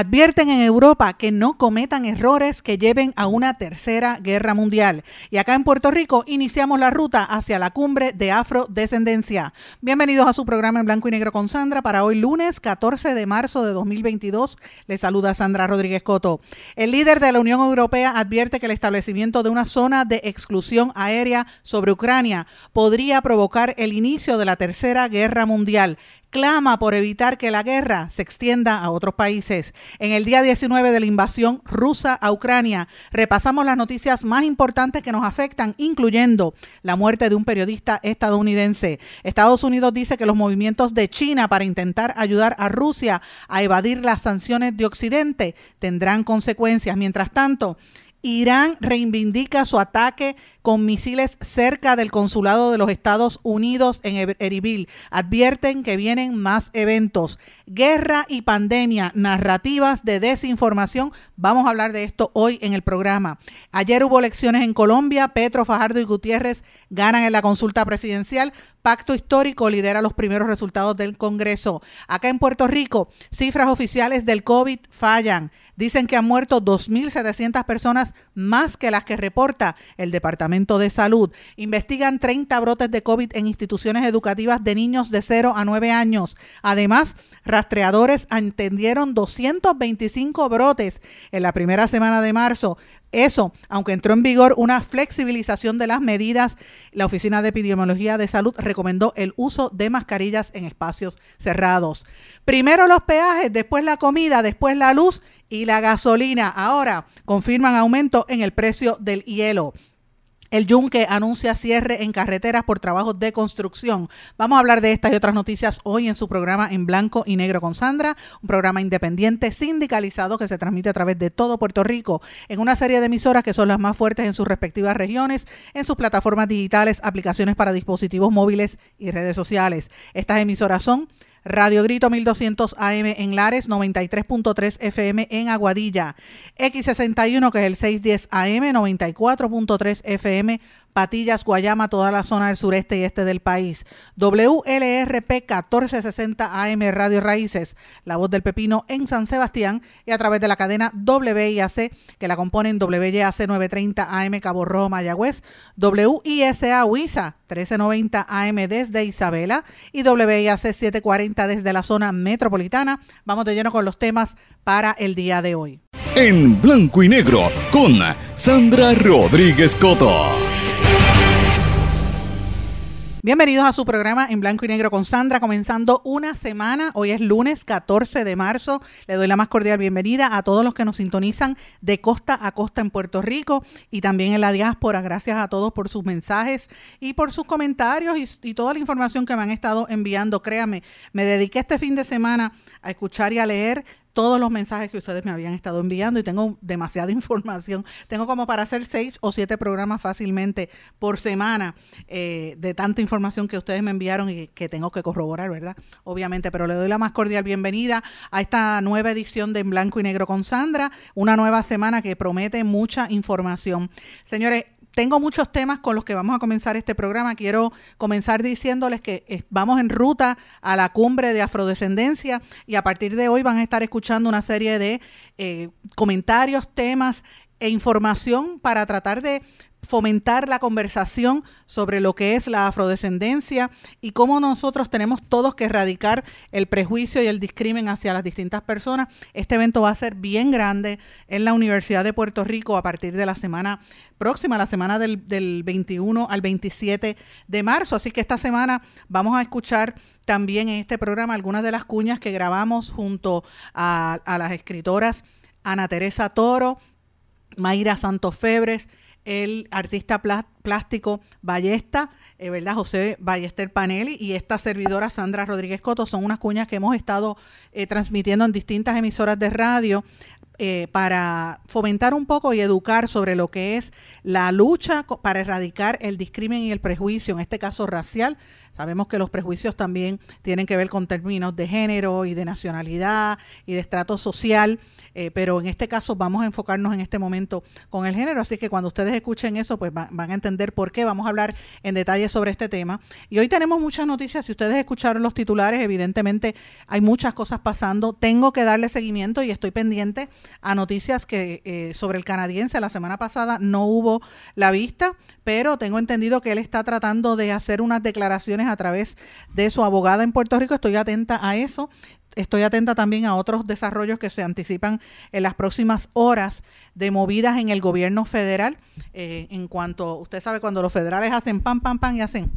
Advierten en Europa que no cometan errores que lleven a una tercera guerra mundial. Y acá en Puerto Rico iniciamos la ruta hacia la cumbre de afrodescendencia. Bienvenidos a su programa en blanco y negro con Sandra para hoy lunes 14 de marzo de 2022. Les saluda Sandra Rodríguez Coto. El líder de la Unión Europea advierte que el establecimiento de una zona de exclusión aérea sobre Ucrania podría provocar el inicio de la tercera guerra mundial clama por evitar que la guerra se extienda a otros países. En el día 19 de la invasión rusa a Ucrania, repasamos las noticias más importantes que nos afectan, incluyendo la muerte de un periodista estadounidense. Estados Unidos dice que los movimientos de China para intentar ayudar a Rusia a evadir las sanciones de Occidente tendrán consecuencias. Mientras tanto, Irán reivindica su ataque con misiles cerca del consulado de los Estados Unidos en Erbil. Advierten que vienen más eventos. Guerra y pandemia, narrativas de desinformación. Vamos a hablar de esto hoy en el programa. Ayer hubo elecciones en Colombia. Petro, Fajardo y Gutiérrez ganan en la consulta presidencial. Pacto histórico lidera los primeros resultados del Congreso. Acá en Puerto Rico, cifras oficiales del COVID fallan. Dicen que han muerto 2.700 personas más que las que reporta el Departamento de Salud. Investigan 30 brotes de COVID en instituciones educativas de niños de 0 a 9 años. Además, rastreadores entendieron 225 brotes en la primera semana de marzo. Eso, aunque entró en vigor una flexibilización de las medidas, la Oficina de Epidemiología de Salud recomendó el uso de mascarillas en espacios cerrados. Primero los peajes, después la comida, después la luz y la gasolina. Ahora confirman aumento en el precio del hielo. El Yunque anuncia cierre en carreteras por trabajos de construcción. Vamos a hablar de estas y otras noticias hoy en su programa en blanco y negro con Sandra, un programa independiente sindicalizado que se transmite a través de todo Puerto Rico en una serie de emisoras que son las más fuertes en sus respectivas regiones, en sus plataformas digitales, aplicaciones para dispositivos móviles y redes sociales. Estas emisoras son Radio Grito 1200 AM en Lares, 93.3 FM en Aguadilla, X61 que es el 610 AM, 94.3 FM Patillas, Guayama, toda la zona del sureste y este del país. WLRP 1460 AM Radio Raíces, La Voz del Pepino en San Sebastián y a través de la cadena WIAC que la componen WIAC 930 AM Cabo Rojo, Mayagüez, WISA Huiza 1390 AM desde Isabela y WIAC 740 desde la zona metropolitana. Vamos de lleno con los temas para el día de hoy. En blanco y negro con Sandra Rodríguez Coto. Bienvenidos a su programa en blanco y negro con Sandra, comenzando una semana. Hoy es lunes 14 de marzo. Le doy la más cordial bienvenida a todos los que nos sintonizan de costa a costa en Puerto Rico y también en la diáspora. Gracias a todos por sus mensajes y por sus comentarios y, y toda la información que me han estado enviando. Créame, me dediqué este fin de semana a escuchar y a leer todos los mensajes que ustedes me habían estado enviando y tengo demasiada información. Tengo como para hacer seis o siete programas fácilmente por semana eh, de tanta información que ustedes me enviaron y que tengo que corroborar, ¿verdad? Obviamente, pero le doy la más cordial bienvenida a esta nueva edición de En Blanco y Negro con Sandra, una nueva semana que promete mucha información. Señores, tengo muchos temas con los que vamos a comenzar este programa. Quiero comenzar diciéndoles que eh, vamos en ruta a la cumbre de afrodescendencia y a partir de hoy van a estar escuchando una serie de eh, comentarios, temas e información para tratar de fomentar la conversación sobre lo que es la afrodescendencia y cómo nosotros tenemos todos que erradicar el prejuicio y el discrimen hacia las distintas personas. Este evento va a ser bien grande en la Universidad de Puerto Rico a partir de la semana próxima, la semana del, 21 al 27 de marzo. Así que esta semana vamos a escuchar también en este programa algunas de las cuñas que grabamos junto a, a las escritoras Ana Teresa Toro, Mayra Santos Febres, el artista plástico Ballesta, eh, ¿verdad? José Ballester Panelli y esta servidora Sandra Rodríguez Coto son unas cuñas que hemos estado eh, transmitiendo en distintas emisoras de radio eh, para fomentar un poco y educar sobre lo que es la lucha para erradicar el discrimen y el prejuicio, en este caso racial, Sabemos que los prejuicios también tienen que ver con términos de género y de nacionalidad y de estrato social, eh, pero en este caso vamos a enfocarnos en este momento con el género, así que cuando ustedes escuchen eso, pues van a entender por qué. Vamos a hablar en detalle sobre este tema. Y hoy tenemos muchas noticias, si ustedes escucharon los titulares, evidentemente hay muchas cosas pasando. Tengo que darle seguimiento y estoy pendiente a noticias que eh, sobre el canadiense la semana pasada no hubo la vista, pero tengo entendido que él está tratando de hacer unas declaraciones a través de su abogada en Puerto Rico. Estoy atenta a eso. Estoy atenta también a otros desarrollos que se anticipan en las próximas horas de movidas en el gobierno federal. Eh, en cuanto, usted sabe, cuando los federales hacen pam, pam, pam y hacen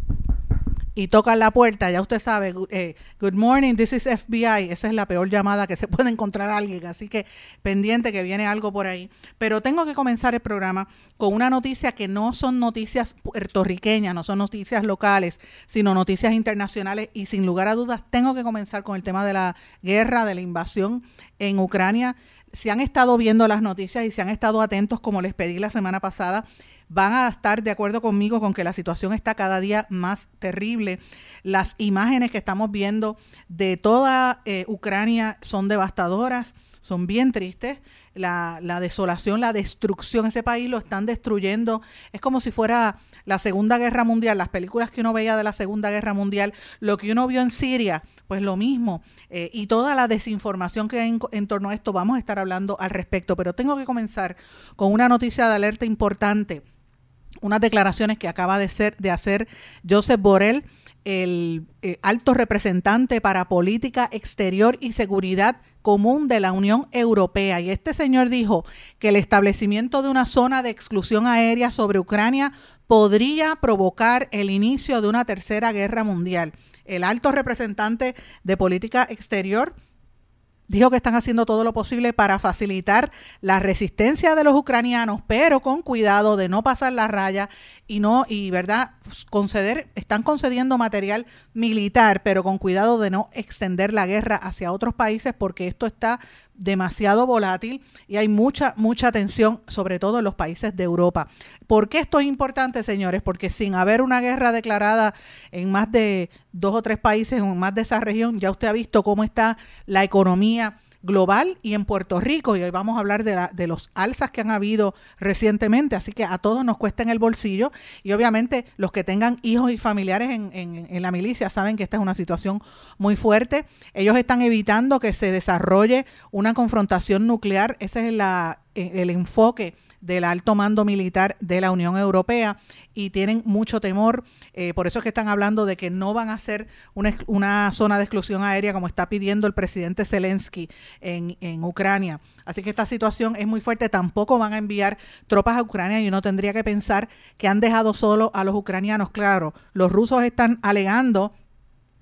y tocan la puerta, ya usted sabe, eh, good morning, this is FBI, esa es la peor llamada que se puede encontrar alguien, así que pendiente que viene algo por ahí. Pero tengo que comenzar el programa con una noticia que no son noticias puertorriqueñas, no son noticias locales, sino noticias internacionales y sin lugar a dudas tengo que comenzar con el tema de la guerra, de la invasión en Ucrania. Si han estado viendo las noticias y si han estado atentos, como les pedí la semana pasada, van a estar de acuerdo conmigo con que la situación está cada día más terrible. Las imágenes que estamos viendo de toda eh, Ucrania son devastadoras, son bien tristes. La, la, desolación, la destrucción, ese país lo están destruyendo. Es como si fuera la Segunda Guerra Mundial, las películas que uno veía de la Segunda Guerra Mundial, lo que uno vio en Siria, pues lo mismo. Eh, y toda la desinformación que hay en, torno a esto, vamos a estar hablando al respecto. Pero tengo que comenzar con una noticia de alerta importante unas declaraciones que acaba de, ser, de hacer Joseph Borrell, el eh, alto representante para política exterior y seguridad común de la Unión Europea. Y este señor dijo que el establecimiento de una zona de exclusión aérea sobre Ucrania podría provocar el inicio de una tercera guerra mundial. El alto representante de política exterior dijo que están haciendo todo lo posible para facilitar la resistencia de los ucranianos, pero con cuidado de no pasar la raya y no y verdad conceder están concediendo material militar, pero con cuidado de no extender la guerra hacia otros países porque esto está demasiado volátil y hay mucha mucha tensión sobre todo en los países de Europa. ¿Por qué esto es importante, señores? Porque sin haber una guerra declarada en más de dos o tres países en más de esa región, ya usted ha visto cómo está la economía global y en Puerto Rico. Y hoy vamos a hablar de, la, de los alzas que han habido recientemente. Así que a todos nos cuesta en el bolsillo. Y obviamente los que tengan hijos y familiares en, en, la milicia saben que esta es una situación muy fuerte. Ellos están evitando que se desarrolle una confrontación nuclear. Ese es la, el enfoque del alto mando militar de la Unión Europea y tienen mucho temor. Eh, por eso es que están hablando de que no van a hacer una, una zona de exclusión aérea como está pidiendo el presidente Zelensky en, en, Ucrania. Así que esta situación es muy fuerte. Tampoco van a enviar tropas a Ucrania y uno tendría que pensar que han dejado solo a los ucranianos. Claro, los rusos están alegando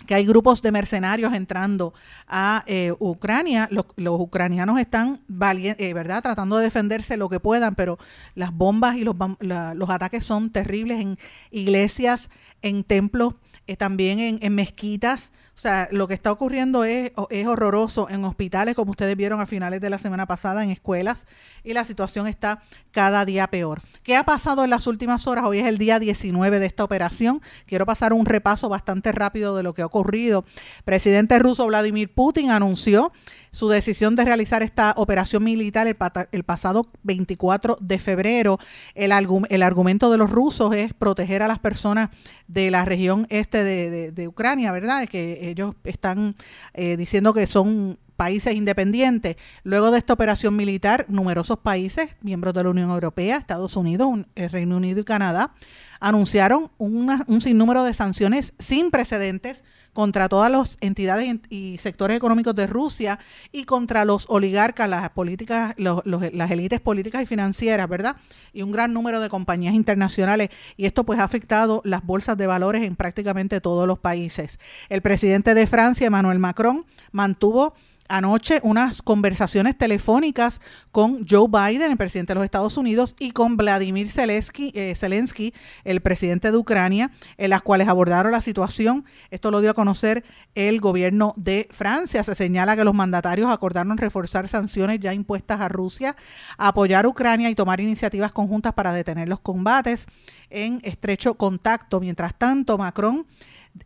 que hay grupos de mercenarios entrando a eh, Ucrania. Los, ucranianos están eh, ¿verdad? tratando de defenderse lo que puedan, pero las bombas y los, los ataques son terribles en iglesias, en templos, eh, también en mezquitas. O sea, lo que está ocurriendo es, es horroroso en hospitales, como ustedes vieron a finales de la semana pasada, en escuelas, y la situación está cada día peor. ¿Qué ha pasado en las últimas horas? Hoy es el día 19 de esta operación. Quiero pasar un repaso bastante rápido de lo que ha ocurrido. Presidente ruso Vladimir Putin anunció su decisión de realizar esta operación militar el, pasado 24 de febrero. El, el, argumento de los rusos es proteger a las personas de la región este de, Ucrania, ¿verdad? Que ellos están eh, diciendo que son países independientes. Luego de esta operación militar, numerosos países, miembros de la Unión Europea, Estados Unidos, el Reino Unido y Canadá, anunciaron un sinnúmero de sanciones sin precedentes contra todas las entidades y sectores económicos de Rusia y contra los oligarcas, las políticas, las élites políticas y financieras, ¿verdad? Y un gran número de compañías internacionales. Y esto pues ha afectado las bolsas de valores en prácticamente todos los países. El presidente de Francia, Emmanuel Macron, mantuvo anoche unas conversaciones telefónicas con Joe Biden, el presidente de los Estados Unidos, y con Vladimir Zelensky, eh, Zelensky, el presidente de Ucrania, en las cuales abordaron la situación. Esto lo dio a conocer el gobierno de Francia. Se señala que los mandatarios acordaron reforzar sanciones ya impuestas a Rusia, apoyar a Ucrania y tomar iniciativas conjuntas para detener los combates en estrecho contacto. Mientras tanto, Macron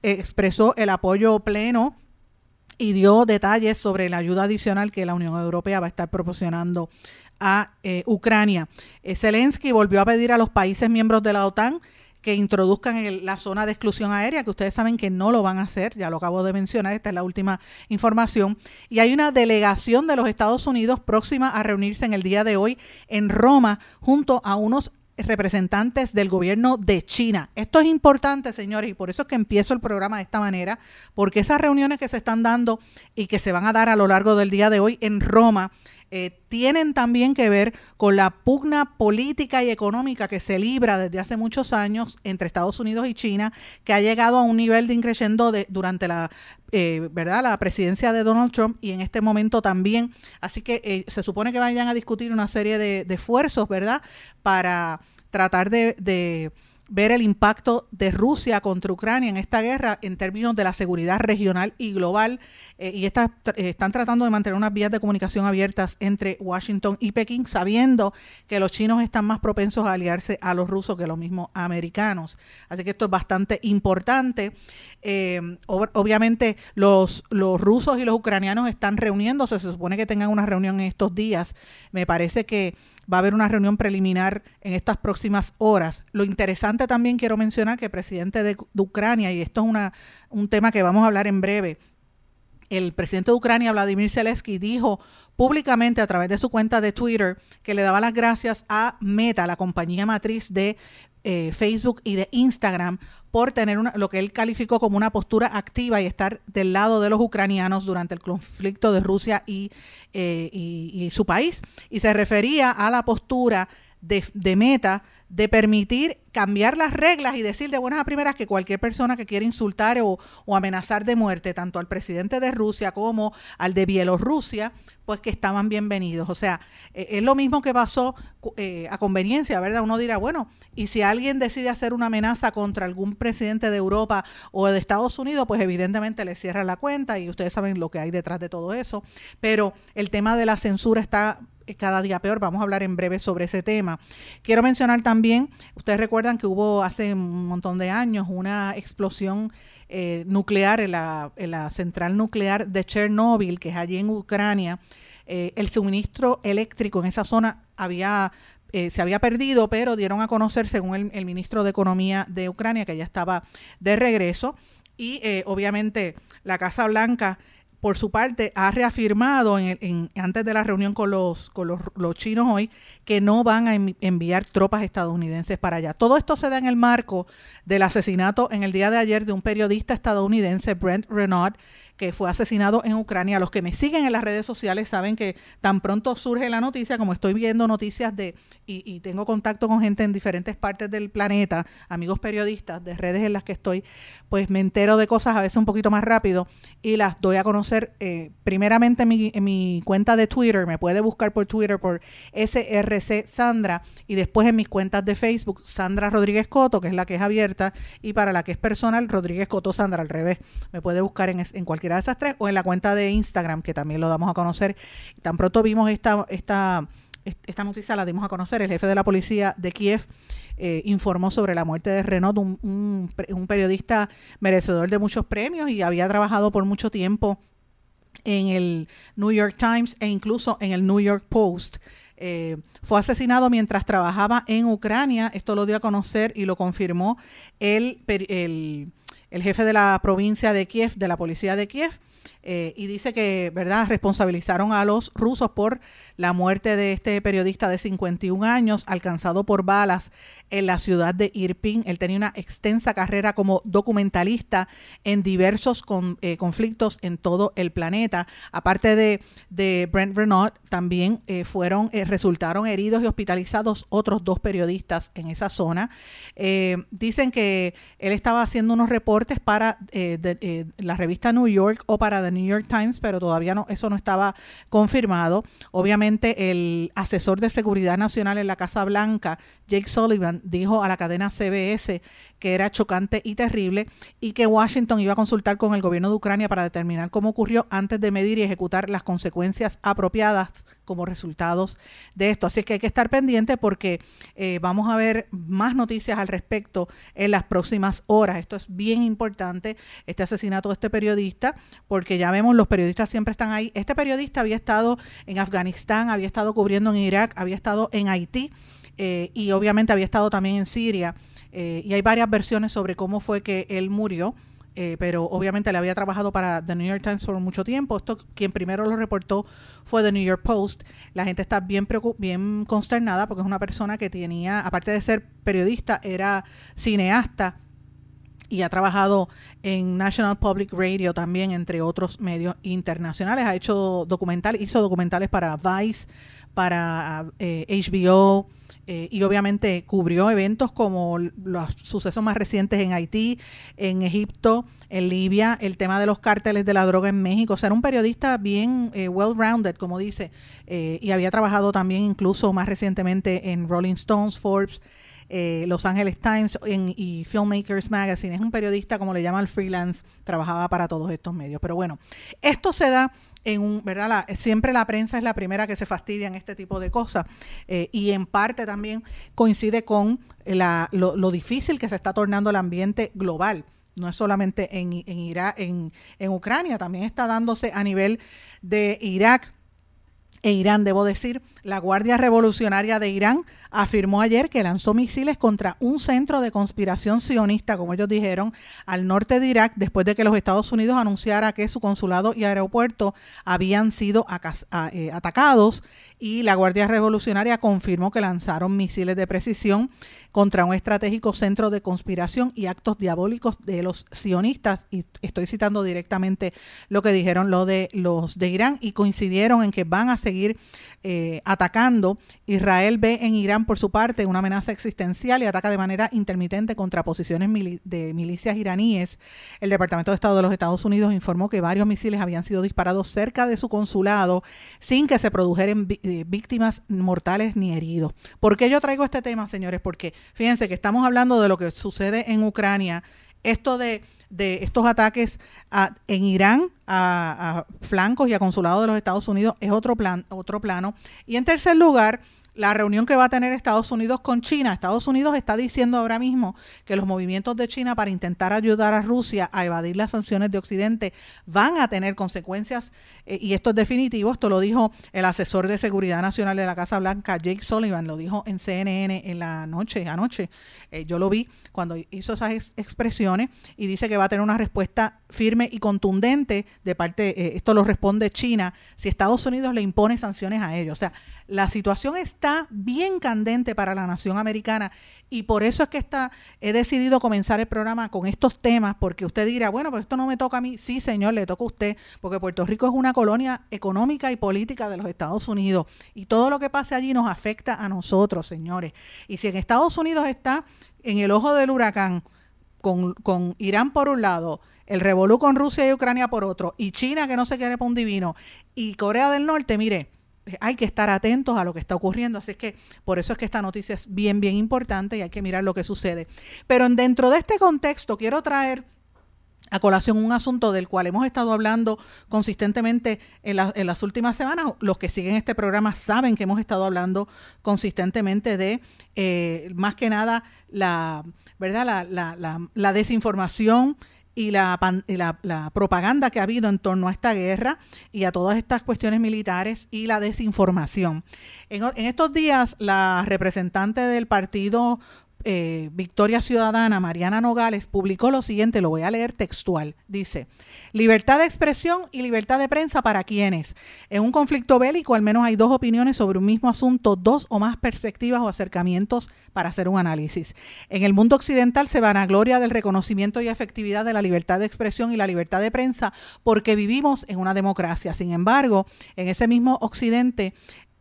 expresó el apoyo pleno y dio detalles sobre la ayuda adicional que la Unión Europea va a estar proporcionando a eh, Ucrania. Eh, Zelensky volvió a pedir a los países miembros de la OTAN que introduzcan la zona de exclusión aérea, que ustedes saben que no lo van a hacer, ya lo acabo de mencionar, esta es la última información. Y hay una delegación de los Estados Unidos próxima a reunirse en el día de hoy en Roma junto a unos representantes del gobierno de China. Esto es importante, señores, y por eso es que empiezo el programa de esta manera, porque esas reuniones que se están dando y que se van a dar a lo largo del día de hoy en Roma, eh, tienen también que ver con la pugna política y económica que se libra desde hace muchos años entre Estados Unidos y China, que ha llegado a un nivel de increyendo de, durante la eh, ¿verdad? la presidencia de Donald Trump y en este momento también. Así que eh, se supone que vayan a discutir una serie de, esfuerzos, ¿verdad? Para tratar de ver el impacto de Rusia contra Ucrania en esta guerra en términos de la seguridad regional y global. Eh, y está, eh, están tratando de mantener unas vías de comunicación abiertas entre Washington y Pekín, sabiendo que los chinos están más propensos a aliarse a los rusos que los mismos americanos. Así que esto es bastante importante. Eh, obviamente los, los rusos y los ucranianos están reuniéndose, se supone que tengan una reunión en estos días. Me parece que va a haber una reunión preliminar en estas próximas horas. Lo interesante también quiero mencionar que el presidente de, Ucrania, y esto es una, un tema que vamos a hablar en breve, el presidente de Ucrania, Vladimir Zelensky, dijo públicamente a través de su cuenta de Twitter que le daba las gracias a Meta, la compañía matriz de eh, Facebook y de Instagram, por tener una, lo que él calificó como una postura activa y estar del lado de los ucranianos durante el conflicto de Rusia y, eh, y, su país. Y se refería a la postura de, Meta de permitir cambiar las reglas y decir de buenas a primeras que cualquier persona que quiera insultar o, amenazar de muerte tanto al presidente de Rusia como al de Bielorrusia, pues que estaban bienvenidos. O sea, e, es lo mismo que pasó eh, a conveniencia, ¿verdad? Uno dirá, bueno, y si alguien decide hacer una amenaza contra algún presidente de Europa o de Estados Unidos, pues evidentemente le cierra la cuenta y ustedes saben lo que hay detrás de todo eso. Pero el tema de la censura está cada día peor. Vamos a hablar en breve sobre ese tema. Quiero mencionar también, ustedes recuerdan que hubo hace un montón de años una explosión eh, nuclear en la, en la, central nuclear de Chernóbil, que es allí en Ucrania. Eh, el suministro eléctrico en esa zona había eh, se había perdido, pero dieron a conocer, según el, ministro de Economía de Ucrania, que ya estaba de regreso. Y obviamente la Casa Blanca por su parte, ha reafirmado en, antes de la reunión con, los, con los, chinos hoy que no van a enviar tropas estadounidenses para allá. Todo esto se da en el marco del asesinato en el día de ayer de un periodista estadounidense, Brent Renaud, que fue asesinado en Ucrania. Los que me siguen en las redes sociales saben que tan pronto surge la noticia, como estoy viendo noticias de, y, tengo contacto con gente en diferentes partes del planeta, amigos periodistas de redes en las que estoy, pues me entero de cosas a veces un poquito más rápido y las doy a conocer eh, primeramente en mi, en mi cuenta de Twitter, me puede buscar por Twitter por SRC Sandra y después en mis cuentas de Facebook, Sandra Rodríguez Coto, que es la que es abierta, y para la que es personal, Rodríguez Coto Sandra, al revés. Me puede buscar en, en cualquier de esas tres, o en la cuenta de Instagram, que también lo damos a conocer. Tan pronto vimos esta, esta, esta noticia, la dimos a conocer, el jefe de la policía de Kiev eh, informó sobre la muerte de Renault, un, un, periodista merecedor de muchos premios y había trabajado por mucho tiempo en el New York Times e incluso en el New York Post. Eh, fue asesinado mientras trabajaba en Ucrania. Esto lo dio a conocer y lo confirmó el, el el jefe de la provincia de Kiev, de la policía de Kiev, eh, y dice que, ¿verdad?, responsabilizaron a los rusos por la muerte de este periodista de 51 años, alcanzado por balas en la ciudad de Irpin. Él tenía una extensa carrera como documentalista en diversos eh, conflictos en todo el planeta. Aparte de, de Brent Renault, también eh, fueron, eh, resultaron heridos y hospitalizados otros dos periodistas en esa zona. dicen que él estaba haciendo unos reportes para la revista New York o para The New York Times, pero todavía no, eso no estaba confirmado. Obviamente el asesor de seguridad nacional en la Casa Blanca, Jake Sullivan, dijo a la cadena CBS que era chocante y terrible y que Washington iba a consultar con el gobierno de Ucrania para determinar cómo ocurrió antes de medir y ejecutar las consecuencias apropiadas como resultados de esto. Así que hay que estar pendiente porque eh, vamos a ver más noticias al respecto en las próximas horas. Esto es bien importante, este asesinato de este periodista, porque ya vemos los periodistas siempre están ahí. Este periodista había estado en Afganistán, había estado cubriendo en Irak, había estado en Haití eh, y obviamente había estado también en Siria. Eh, y hay varias versiones sobre cómo fue que él murió. Eh, pero obviamente le había trabajado para The New York Times por mucho tiempo. Esto quien primero lo reportó fue The New York Post. La gente está bien bien consternada porque es una persona que tenía, aparte de ser periodista, era cineasta y ha trabajado en National Public Radio también, entre otros medios internacionales. Ha hecho documentales, hizo documentales para Vice, para HBO, eh, y obviamente cubrió eventos como los sucesos más recientes en Haití, en Egipto, en Libia, el tema de los cárteles de la droga en México. O sea, era un periodista bien eh, well-rounded, como dice, eh, y había trabajado también incluso más recientemente en Rolling Stones, Forbes. Los Angeles Times y Filmmakers Magazine. Es un periodista, como le llaman freelance, trabajaba para todos estos medios. Pero bueno, esto se da en un, ¿verdad? siempre la prensa es la primera que se fastidia en este tipo de cosas eh, y en parte también coincide con la, lo, difícil que se está tornando el ambiente global. No es solamente en, en Irak, en, en Ucrania, también está dándose a nivel de Irak e Irán, debo decir, la Guardia Revolucionaria de Irán afirmó ayer que lanzó misiles contra un centro de conspiración sionista, como ellos dijeron, al norte de Irak, después de que los Estados Unidos anunciara que su consulado y aeropuerto habían sido eh, atacados y la Guardia Revolucionaria confirmó que lanzaron misiles de precisión contra un estratégico centro de conspiración y actos diabólicos de los sionistas. Y estoy citando directamente lo que dijeron lo de los de Irán y coincidieron en que van a seguir eh, atacando. Israel ve en Irán, por su parte, una amenaza existencial y ataca de manera intermitente contra posiciones de milicias iraníes. El Departamento de Estado de los Estados Unidos informó que varios misiles habían sido disparados cerca de su consulado sin que se produjeran eh, víctimas mortales ni heridos. ¿Por qué yo traigo este tema, señores? Porque Fíjense que estamos hablando de lo que sucede en Ucrania, esto de, estos ataques en Irán a, a, flancos y a consulados de los Estados Unidos es otro, plan, otro plano. Y en tercer lugar, la reunión que va a tener Estados Unidos con China. Estados Unidos está diciendo ahora mismo que los movimientos de China para intentar ayudar a Rusia a evadir las sanciones de Occidente van a tener consecuencias eh, y esto es definitivo. Esto lo dijo el asesor de seguridad nacional de la Casa Blanca, Jake Sullivan, lo dijo en CNN en la noche, anoche. Eh, yo lo vi cuando hizo esas expresiones y dice que va a tener una respuesta firme y contundente de parte, eh, esto lo responde China, si Estados Unidos le impone sanciones a ellos. O sea, la situación está bien candente para la nación americana y por eso es que está, he decidido comenzar el programa con estos temas, porque usted dirá, bueno, pero esto no me toca a mí. Sí, señor, le toca a usted, porque Puerto Rico es una colonia económica y política de los Estados Unidos y todo lo que pase allí nos afecta a nosotros, señores. Y si en Estados Unidos está en el ojo del huracán, con, con Irán por un lado, el revolú con Rusia y Ucrania por otro, y China que no se quiere para un divino, y Corea del Norte, mire, hay que estar atentos a lo que está ocurriendo. Así que por eso es que esta noticia es bien, bien importante y hay que mirar lo que sucede. Pero dentro de este contexto quiero traer a colación un asunto del cual hemos estado hablando consistentemente en, las últimas semanas. Los que siguen este programa saben que hemos estado hablando consistentemente de, eh, más que nada, la, ¿verdad? La, la, la desinformación y la, la, propaganda que ha habido en torno a esta guerra y a todas estas cuestiones militares y la desinformación. En, estos días, la representante del Partido eh, Victoria Ciudadana, Mariana Nogales, publicó lo siguiente, lo voy a leer textual. Dice, libertad de expresión y libertad de prensa para quienes. En un conflicto bélico al menos hay dos opiniones sobre un mismo asunto, dos o más perspectivas o acercamientos para hacer un análisis. En el mundo occidental se van a gloria del reconocimiento y efectividad de la libertad de expresión y la libertad de prensa porque vivimos en una democracia. Sin embargo, en ese mismo occidente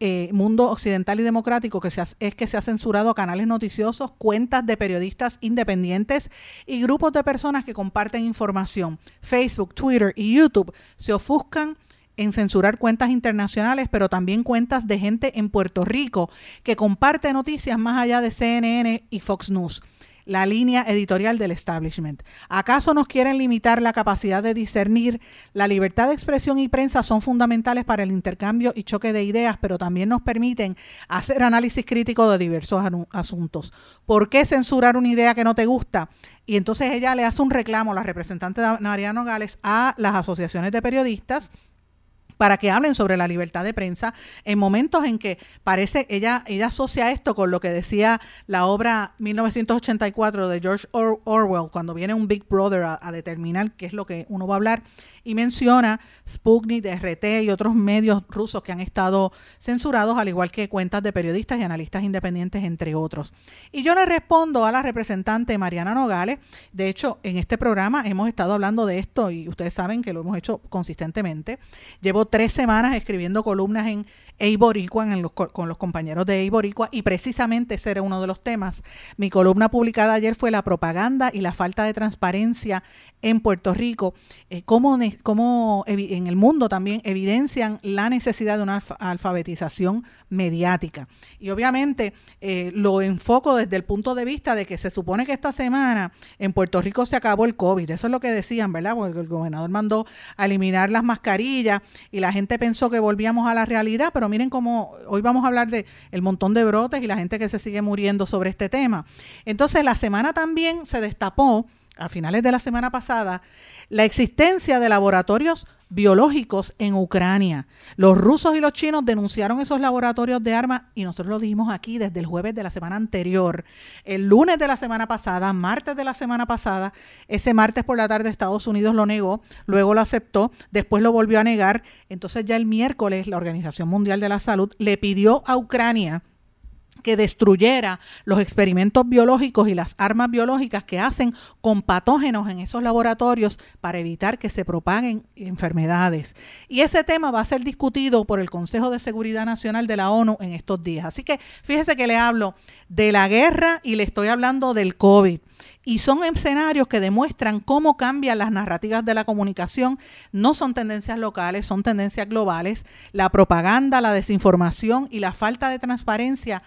eh, mundo occidental y democrático que se es que se ha censurado canales noticiosos, cuentas de periodistas independientes y grupos de personas que comparten información. Facebook, Twitter y YouTube se ofuscan en censurar cuentas internacionales, pero también cuentas de gente en Puerto Rico que comparte noticias más allá de CNN y Fox News la línea editorial del establishment. ¿Acaso nos quieren limitar la capacidad de discernir? La libertad de expresión y prensa son fundamentales para el intercambio y choque de ideas, pero también nos permiten hacer análisis crítico de diversos asuntos. ¿Por qué censurar una idea que no te gusta? Y entonces ella le hace un reclamo, la representante de Mariano Gales, a las asociaciones de periodistas para que hablen sobre la libertad de prensa en momentos en que parece ella ella asocia esto con lo que decía la obra 1984 de George Orwell cuando viene un Big Brother a, a determinar qué es lo que uno va a hablar y menciona Sputnik, RT y otros medios rusos que han estado censurados, al igual que cuentas de periodistas y analistas independientes, entre otros. Y yo le respondo a la representante Mariana Nogales. De hecho, en este programa hemos estado hablando de esto y ustedes saben que lo hemos hecho consistentemente. Llevo tres semanas escribiendo columnas en Eiboricua, en los, con los compañeros de Eiboricua, y precisamente ese era uno de los temas. Mi columna publicada ayer fue la propaganda y la falta de transparencia en Puerto Rico, eh, cómo, en el mundo también evidencian la necesidad de una alfabetización mediática. Y obviamente eh, lo enfoco desde el punto de vista de que se supone que esta semana en Puerto Rico se acabó el COVID. Eso es lo que decían, ¿verdad? Porque el gobernador mandó a eliminar las mascarillas y la gente pensó que volvíamos a la realidad, pero miren cómo hoy vamos a hablar de el montón de brotes y la gente que se sigue muriendo sobre este tema. Entonces la semana también se destapó a finales de la semana pasada la existencia de laboratorios biológicos en Ucrania. Los rusos y los chinos denunciaron esos laboratorios de armas y nosotros lo dijimos aquí desde el jueves de la semana anterior, el lunes de la semana pasada, martes de la semana pasada, ese martes por la tarde Estados Unidos lo negó, luego lo aceptó, después lo volvió a negar, entonces ya el miércoles la Organización Mundial de la Salud le pidió a Ucrania que destruyera los experimentos biológicos y las armas biológicas que hacen con patógenos en esos laboratorios para evitar que se propaguen enfermedades. Y ese tema va a ser discutido por el Consejo de Seguridad Nacional de la ONU en estos días. Así que fíjese que le hablo de la guerra y le estoy hablando del COVID. Y son escenarios que demuestran cómo cambian las narrativas de la comunicación. No son tendencias locales, son tendencias globales. La propaganda, la desinformación y la falta de transparencia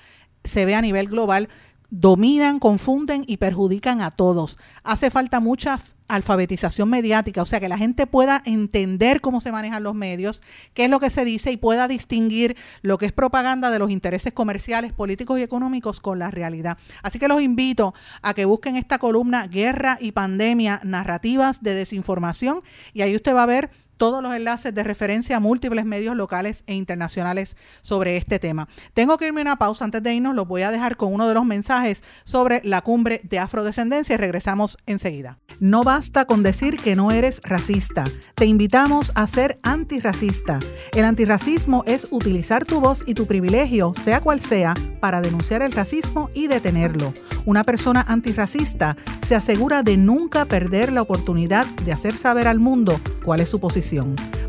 se ve a nivel global, dominan, confunden y perjudican a todos. Hace falta mucha alfabetización mediática, o sea, que la gente pueda entender cómo se manejan los medios, qué es lo que se dice y pueda distinguir lo que es propaganda de los intereses comerciales, políticos y económicos con la realidad. Así que los invito a que busquen esta columna Guerra y Pandemia, Narrativas de Desinformación, y ahí usted va a ver todos los enlaces de referencia a múltiples medios locales e internacionales sobre este tema. Tengo que irme a una pausa antes de irnos, los voy a dejar con uno de los mensajes sobre la cumbre de afrodescendencia y regresamos enseguida. No basta con decir que no eres racista, te invitamos a ser antirracista. El antirracismo es utilizar tu voz y tu privilegio, sea cual sea, para denunciar el racismo y detenerlo. Una persona antirracista se asegura de nunca perder la oportunidad de hacer saber al mundo cuál es su posición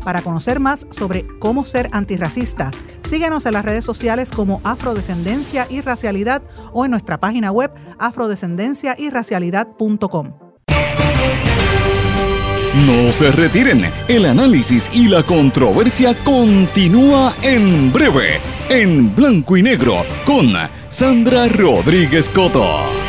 para conocer más sobre cómo ser antirracista, síguenos en las redes sociales como Afrodescendencia y Racialidad o en nuestra página web afrodescendenciayracialidad.com. No se retiren, el análisis y la controversia continúa en breve, en blanco y negro, con Sandra Rodríguez Coto.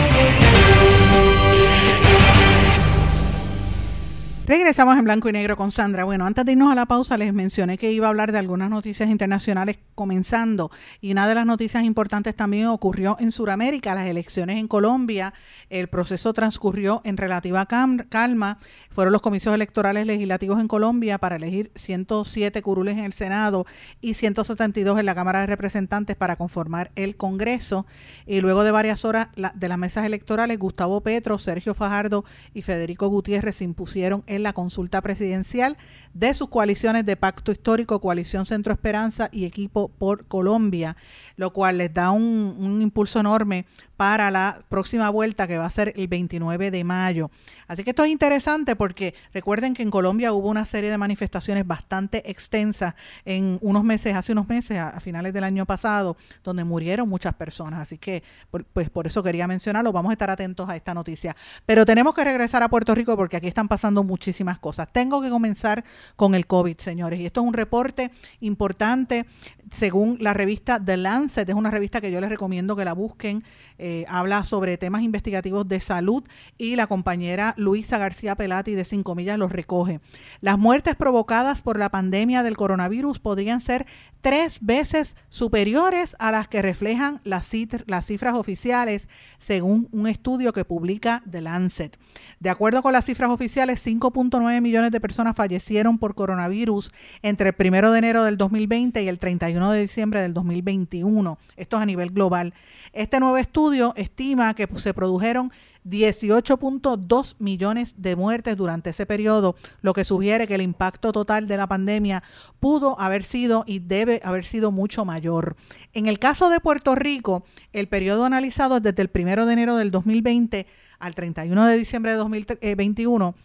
Regresamos en blanco y negro con Sandra. Bueno, antes de irnos a la pausa les mencioné que iba a hablar de algunas noticias internacionales comenzando y una de las noticias importantes también ocurrió en Sudamérica, las elecciones en Colombia. El proceso transcurrió en relativa calma. Fueron los comicios electorales legislativos en Colombia para elegir 107 curules en el Senado y 172 en la Cámara de Representantes para conformar el Congreso. Y luego de varias horas de las mesas electorales, Gustavo Petro, Sergio Fajardo y Federico Gutiérrez impusieron en la consulta presidencial de sus coaliciones de Pacto Histórico, Coalición Centro Esperanza y Equipo por Colombia, lo cual les da un, impulso enorme para la próxima vuelta que va a ser el 29 de mayo. Así que esto es interesante porque recuerden que en Colombia hubo una serie de manifestaciones bastante extensas en unos meses, hace unos meses, a, finales del año pasado, donde murieron muchas personas. Así que, pues por eso quería mencionarlo, vamos a estar atentos a esta noticia. Pero tenemos que regresar a Puerto Rico porque aquí están pasando muchísimas cosas. Tengo que comenzar con el COVID, señores. Y esto es un reporte importante según la revista The Lancet, es una revista que yo les recomiendo que la busquen, eh, habla sobre temas investigativos de salud y la compañera Luisa García Pelati de Cinco Millas los recoge. Las muertes provocadas por la pandemia del coronavirus podrían ser tres veces superiores a las que reflejan las, cifras oficiales, según un estudio que publica The Lancet. De acuerdo con las cifras oficiales, 5.9 millones de personas fallecieron por coronavirus entre el 1 de enero del 2020 y el 31 de diciembre del 2021. Esto es a nivel global. Este nuevo estudio estima que se produjeron 18.2 millones de muertes durante ese periodo, lo que sugiere que el impacto total de la pandemia pudo haber sido y debe haber sido mucho mayor. En el caso de Puerto Rico, el periodo analizado es desde el 1 de enero del 2020 al 31 de diciembre de 2021.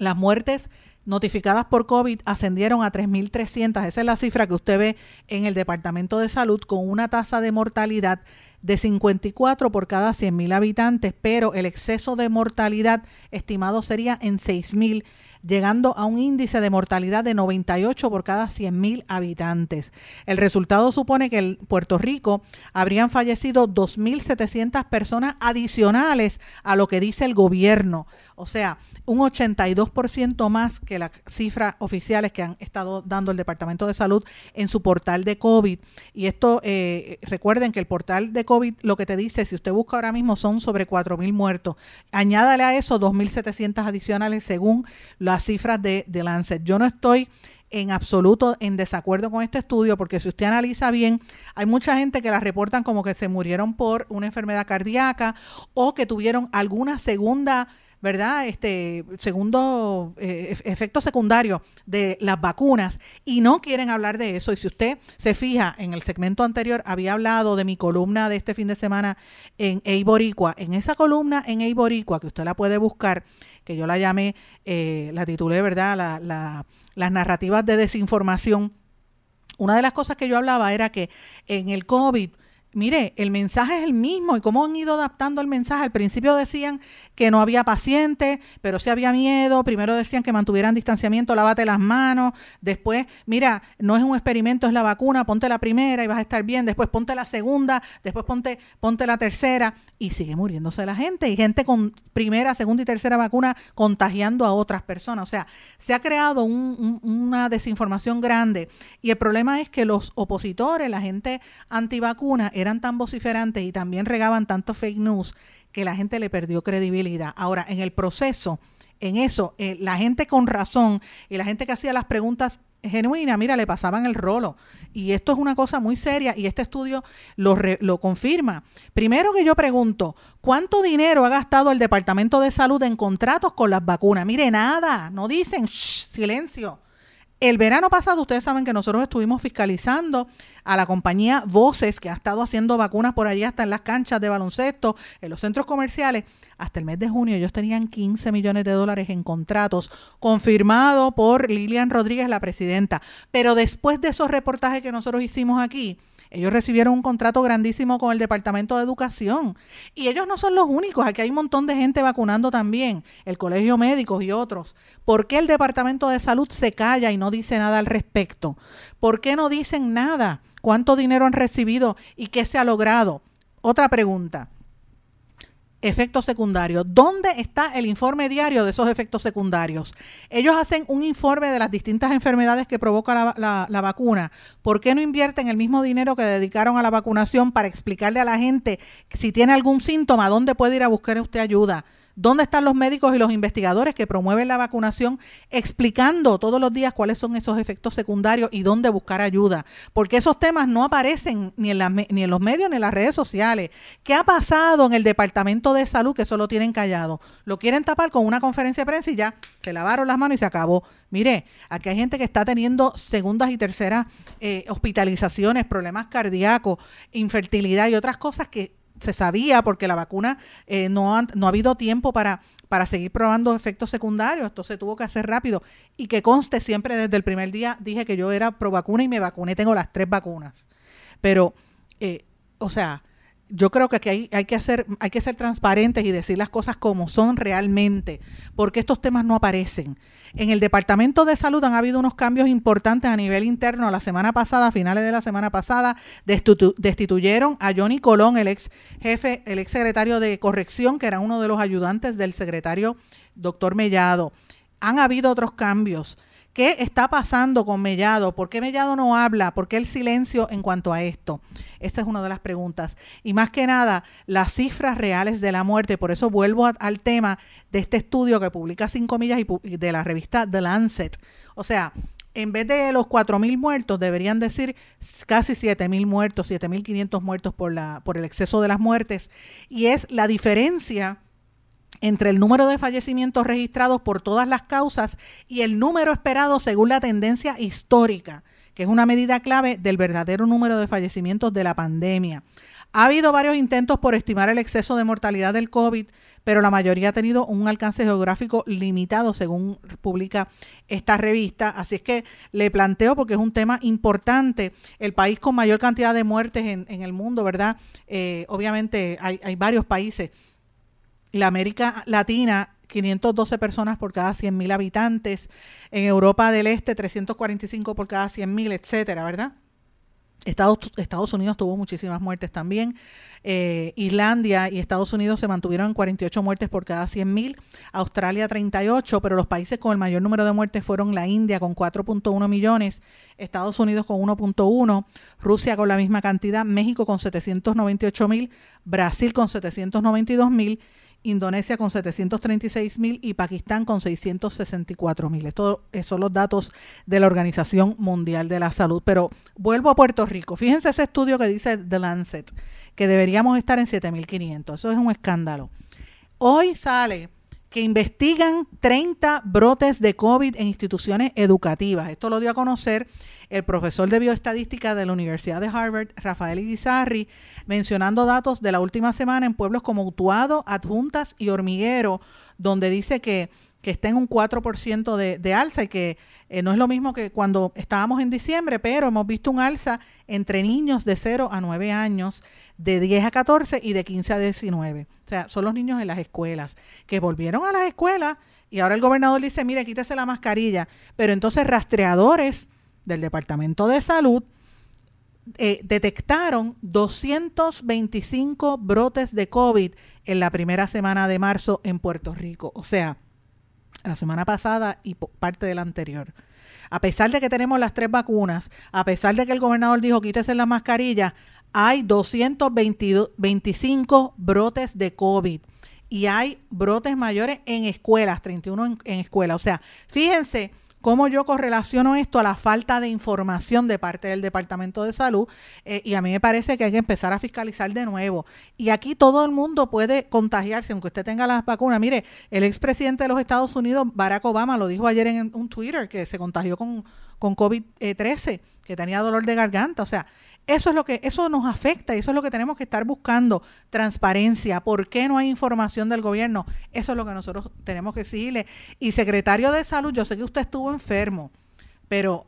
Las muertes notificadas por COVID ascendieron a 3.300. Esa es la cifra que usted ve en el Departamento de Salud con una tasa de mortalidad de 54 por cada 100.000 habitantes, pero el exceso de mortalidad estimado sería en 6.000 llegando a un índice de mortalidad de 98 por cada 100.000 habitantes. El resultado supone que en Puerto Rico habrían fallecido 2.700 personas adicionales a lo que dice el gobierno. O sea, un 82% más que las cifras oficiales que han estado dando el Departamento de Salud en su portal de COVID. Y esto, eh, recuerden que el portal de COVID lo que te dice, si usted busca ahora mismo, son sobre 4.000 muertos. Añádale a eso 2.700 adicionales según las cifras de, de Lancet. Yo no estoy en absoluto en desacuerdo con este estudio, porque si usted analiza bien, hay mucha gente que la reportan como que se murieron por una enfermedad cardíaca o que tuvieron alguna segunda ¿verdad? Este segundo eh, efecto secundario de las vacunas y no quieren hablar de eso. Y si usted se fija en el segmento anterior, había hablado de mi columna de este fin de semana en Eiboricua. En esa columna en Eiboricua, que usted la puede buscar, que yo la llamé, eh, la titulé, ¿verdad? La, la, las narrativas de desinformación. Una de las cosas que yo hablaba era que en el COVID mire, el mensaje es el mismo y cómo han ido adaptando el mensaje. Al principio decían que no había pacientes, pero sí había miedo. Primero decían que mantuvieran distanciamiento, lávate las manos. Después, mira, no es un experimento, es la vacuna, ponte la primera y vas a estar bien. Después ponte la segunda, después ponte, ponte la tercera. Y sigue muriéndose la gente. Y gente con primera, segunda y tercera vacuna contagiando a otras personas. O sea, se ha creado una desinformación grande. Y el problema es que los opositores, la gente antivacuna, eran tan vociferantes y también regaban tanto fake news que la gente le perdió credibilidad. Ahora, en el proceso, en eso, eh, la gente con razón y la gente que hacía las preguntas genuinas, mira, le pasaban el rolo. Y esto es una cosa muy seria y este estudio lo confirma. Primero que yo pregunto, ¿cuánto dinero ha gastado el Departamento de Salud en contratos con las vacunas? Mire, nada, no dicen, silencio el verano pasado, ustedes saben que nosotros estuvimos fiscalizando a la compañía Voces, que ha estado haciendo vacunas por allí hasta en las canchas de baloncesto, en los centros comerciales. Hasta el mes de junio ellos tenían 15 millones de dólares en contratos, confirmado por Lilian Rodríguez, la presidenta. Pero después de esos reportajes que nosotros hicimos aquí, ellos recibieron un contrato grandísimo con el Departamento de Educación. Y ellos no son los únicos, aquí hay un montón de gente vacunando también, el Colegio Médicos y otros. ¿Por qué el Departamento de Salud se calla y no dice nada al respecto? ¿Por qué no dicen nada? ¿Cuánto dinero han recibido y qué se ha logrado? Otra pregunta. Efectos secundarios. ¿Dónde está el informe diario de esos efectos secundarios? Ellos hacen un informe de las distintas enfermedades que provoca la, vacuna. ¿Por qué no invierten el mismo dinero que dedicaron a la vacunación para explicarle a la gente si tiene algún síntoma, dónde puede ir a buscar usted ayuda? ¿Dónde están los médicos y los investigadores que promueven la vacunación explicando todos los días cuáles son esos efectos secundarios y dónde buscar ayuda? Porque esos temas no aparecen ni en, los medios ni en las redes sociales. ¿Qué ha pasado en el Departamento de Salud que solo tienen callado? Lo quieren tapar con una conferencia de prensa y ya se lavaron las manos y se acabó. Mire, aquí hay gente que está teniendo segundas y terceras eh, hospitalizaciones, problemas cardíacos, infertilidad y otras cosas que se sabía porque la vacuna eh, no, no ha habido tiempo para, para seguir probando efectos secundarios, esto se tuvo que hacer rápido y que conste siempre desde el primer día dije que yo era pro vacuna y me vacuné, tengo las tres vacunas. Pero, eh, o sea, yo creo que aquí hay, que hacer, hay que ser transparentes y decir las cosas como son realmente, porque estos temas no aparecen. En el Departamento de Salud han habido unos cambios importantes a nivel interno. La semana pasada, a finales de la semana pasada, destituyeron a Johnny Colón, el ex jefe, el ex secretario de corrección, que era uno de los ayudantes del secretario doctor Mellado. Han habido otros cambios. ¿Qué está pasando con Mellado? ¿Por qué Mellado no habla? ¿Por qué el silencio en cuanto a esto? Esa es una de las preguntas. Y más que nada, las cifras reales de la muerte. Por eso vuelvo al tema de este estudio que publica Cinco Millas y de la revista The Lancet. O sea, en vez de los 4.000 muertos, deberían decir casi 7.000 muertos, 7.500 muertos por, la, por el exceso de las muertes. Y es la diferencia entre el número de fallecimientos registrados por todas las causas y el número esperado según la tendencia histórica, que es una medida clave del verdadero número de fallecimientos de la pandemia. Ha habido varios intentos por estimar el exceso de mortalidad del COVID, pero la mayoría ha tenido un alcance geográfico limitado, según publica esta revista. Así es que le planteo, porque es un tema importante, el país con mayor cantidad de muertes en, el mundo, ¿verdad? Eh, obviamente hay, hay varios países la América Latina 512 personas por cada 100.000 habitantes, en Europa del Este 345 por cada 100.000, etcétera, ¿verdad? Estados, Unidos tuvo muchísimas muertes también. Eh, Islandia y Estados Unidos se mantuvieron en 48 muertes por cada 100.000. Australia 38, pero los países con el mayor número de muertes fueron la India con 4.1 millones, Estados Unidos con 1.1, Rusia con la misma cantidad, México con 798.000, Brasil con 792.000 Indonesia con 736 mil y Pakistán con 664 mil. Estos son los datos de la Organización Mundial de la Salud. Pero vuelvo a Puerto Rico. Fíjense ese estudio que dice The Lancet, que deberíamos estar en 7.500. Eso es un escándalo. Hoy sale que investigan 30 brotes de COVID en instituciones educativas. Esto lo dio a conocer el profesor de bioestadística de la Universidad de Harvard, Rafael Irizarry, mencionando datos de la última semana en pueblos como Utuado, Adjuntas y Hormiguero, donde dice que, que está en un 4% de, de alza y que eh, no es lo mismo que cuando estábamos en diciembre, pero hemos visto un alza entre niños de 0 a 9 años, de 10 a 14 y de 15 a 19. O sea, son los niños en las escuelas, que volvieron a las escuelas y ahora el gobernador dice, mire, quítese la mascarilla, pero entonces rastreadores del Departamento de Salud eh, detectaron 225 brotes de COVID en la primera semana de marzo en Puerto Rico. O sea, la semana pasada y parte de la anterior. A pesar de que tenemos las tres vacunas, a pesar de que el gobernador dijo quítese la mascarilla, hay 225 brotes de COVID y hay brotes mayores en escuelas, 31 en, en escuelas. O sea, fíjense ¿Cómo yo correlaciono esto a la falta de información de parte del Departamento de Salud? Eh, y a mí me parece que hay que empezar a fiscalizar de nuevo. Y aquí todo el mundo puede contagiarse, aunque usted tenga las vacunas. Mire, el expresidente de los Estados Unidos, Barack Obama, lo dijo ayer en un Twitter, que se contagió con, con COVID-13, que tenía dolor de garganta. O sea, eso es lo que, eso nos afecta y eso es lo que tenemos que estar buscando, transparencia. ¿Por qué no hay información del gobierno? Eso es lo que nosotros tenemos que exigirle. Y secretario de salud, yo sé que usted estuvo enfermo, pero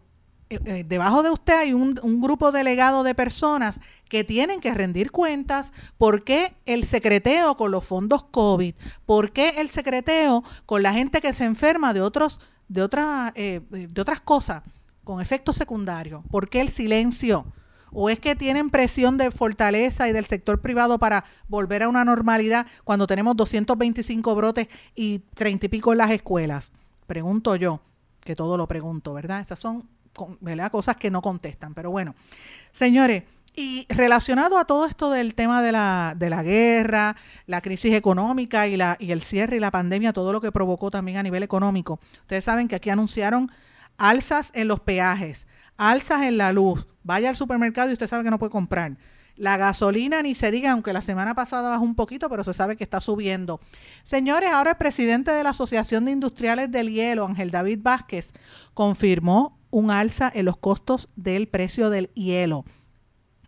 eh, eh, debajo de usted hay un, grupo delegado de personas que tienen que rendir cuentas por qué el secreteo con los fondos COVID, por qué el secreteo con la gente que se enferma de otros, de otras, eh, de otras cosas, con efectos secundarios, por qué el silencio ¿O es que tienen presión de fortaleza y del sector privado para volver a una normalidad cuando tenemos 225 brotes y 30 y pico en las escuelas? Pregunto yo, que todo lo pregunto, ¿verdad? Esas son cosas que no contestan. Pero bueno, señores, y relacionado a todo esto del tema de la, de la guerra, la crisis económica y, la, y el cierre y la pandemia, todo lo que provocó también a nivel económico, ustedes saben que aquí anunciaron alzas en los peajes, alzas en la luz, vaya al supermercado y usted sabe que no puede comprar. La gasolina ni se diga, aunque la semana pasada bajó un poquito, pero se sabe que está subiendo. Señores, ahora el presidente de la Asociación de Industriales del Hielo, Ángel David Vázquez, confirmó un alza en los costos del precio del hielo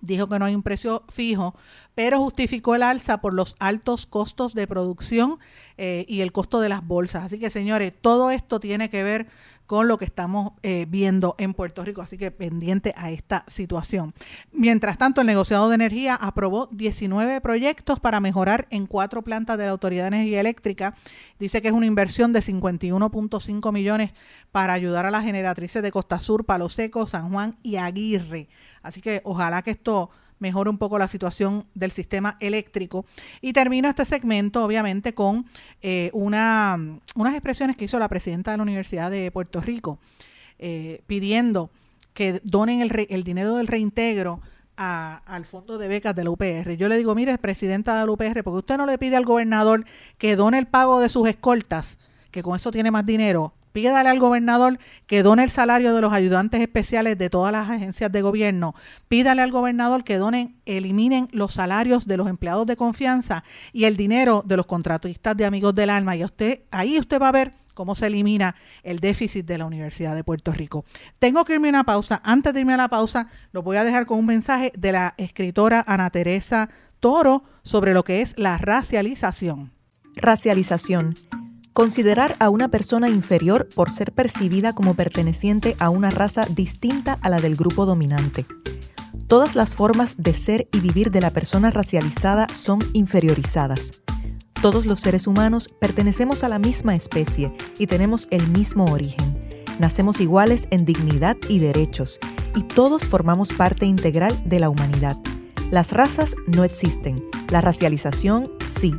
dijo que no hay un precio fijo, pero justificó el alza por los altos costos de producción eh, y el costo de las bolsas. Así que, señores, todo esto tiene que ver con lo que estamos eh, viendo en Puerto Rico, así que pendiente a esta situación. Mientras tanto, el negociado de energía aprobó 19 proyectos para mejorar en cuatro plantas de la Autoridad de Energía Eléctrica. Dice que es una inversión de 51.5 millones para ayudar a las generatrices de Costa Sur, Palo Seco, San Juan y Aguirre. Así que ojalá que esto mejore un poco la situación del sistema eléctrico. Y termino este segmento, obviamente, con eh, una, unas expresiones que hizo la presidenta de la Universidad de Puerto Rico, eh, pidiendo que donen el, el dinero del reintegro al fondo de becas de la UPR. Yo le digo, mire, presidenta de la UPR, porque usted no le pide al gobernador que done el pago de sus escoltas, que con eso tiene más dinero, pídale al gobernador que done el salario de los ayudantes especiales de todas las agencias de gobierno, pídale al gobernador que donen, eliminen los salarios de los empleados de confianza y el dinero de los contratistas de amigos del alma. Y ahí usted va a ver cómo se elimina el déficit de la Universidad de Puerto Rico. Tengo que irme a una pausa. Antes de irme a la pausa, lo voy a dejar con un mensaje de la escritora Ana Teresa Toro sobre lo que es la racialización. Racialización Considerar a una persona inferior por ser percibida como perteneciente a una raza distinta a la del grupo dominante. Todas las formas de ser y vivir de la persona racializada son inferiorizadas. Todos los seres humanos pertenecemos a la misma especie y tenemos el mismo origen. Nacemos iguales en dignidad y derechos, y todos formamos parte integral de la humanidad. Las razas no existen, la racialización sí.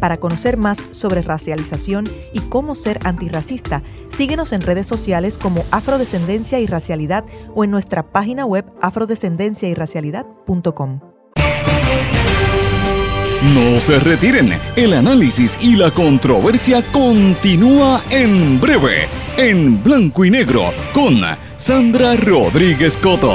Para conocer más sobre racialización y cómo ser antirracista, síguenos en redes sociales como Afrodescendencia y Racialidad o en nuestra página web afrodescendenciayracialidad.com. No se retiren, el análisis y la controversia continúa en breve, en blanco y negro, con Sandra Rodríguez Coto.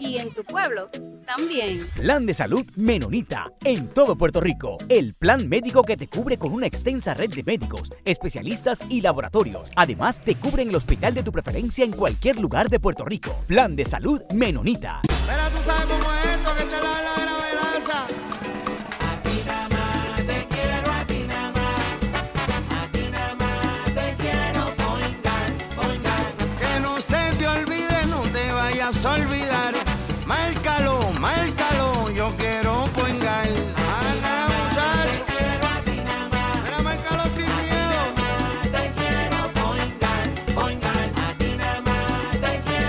y en tu pueblo también. Plan de salud Menonita en todo Puerto Rico. El plan médico que te cubre con una extensa red de médicos, especialistas y laboratorios. Además, te cubre en el hospital de tu preferencia en cualquier lugar de Puerto Rico. Plan de salud Menonita.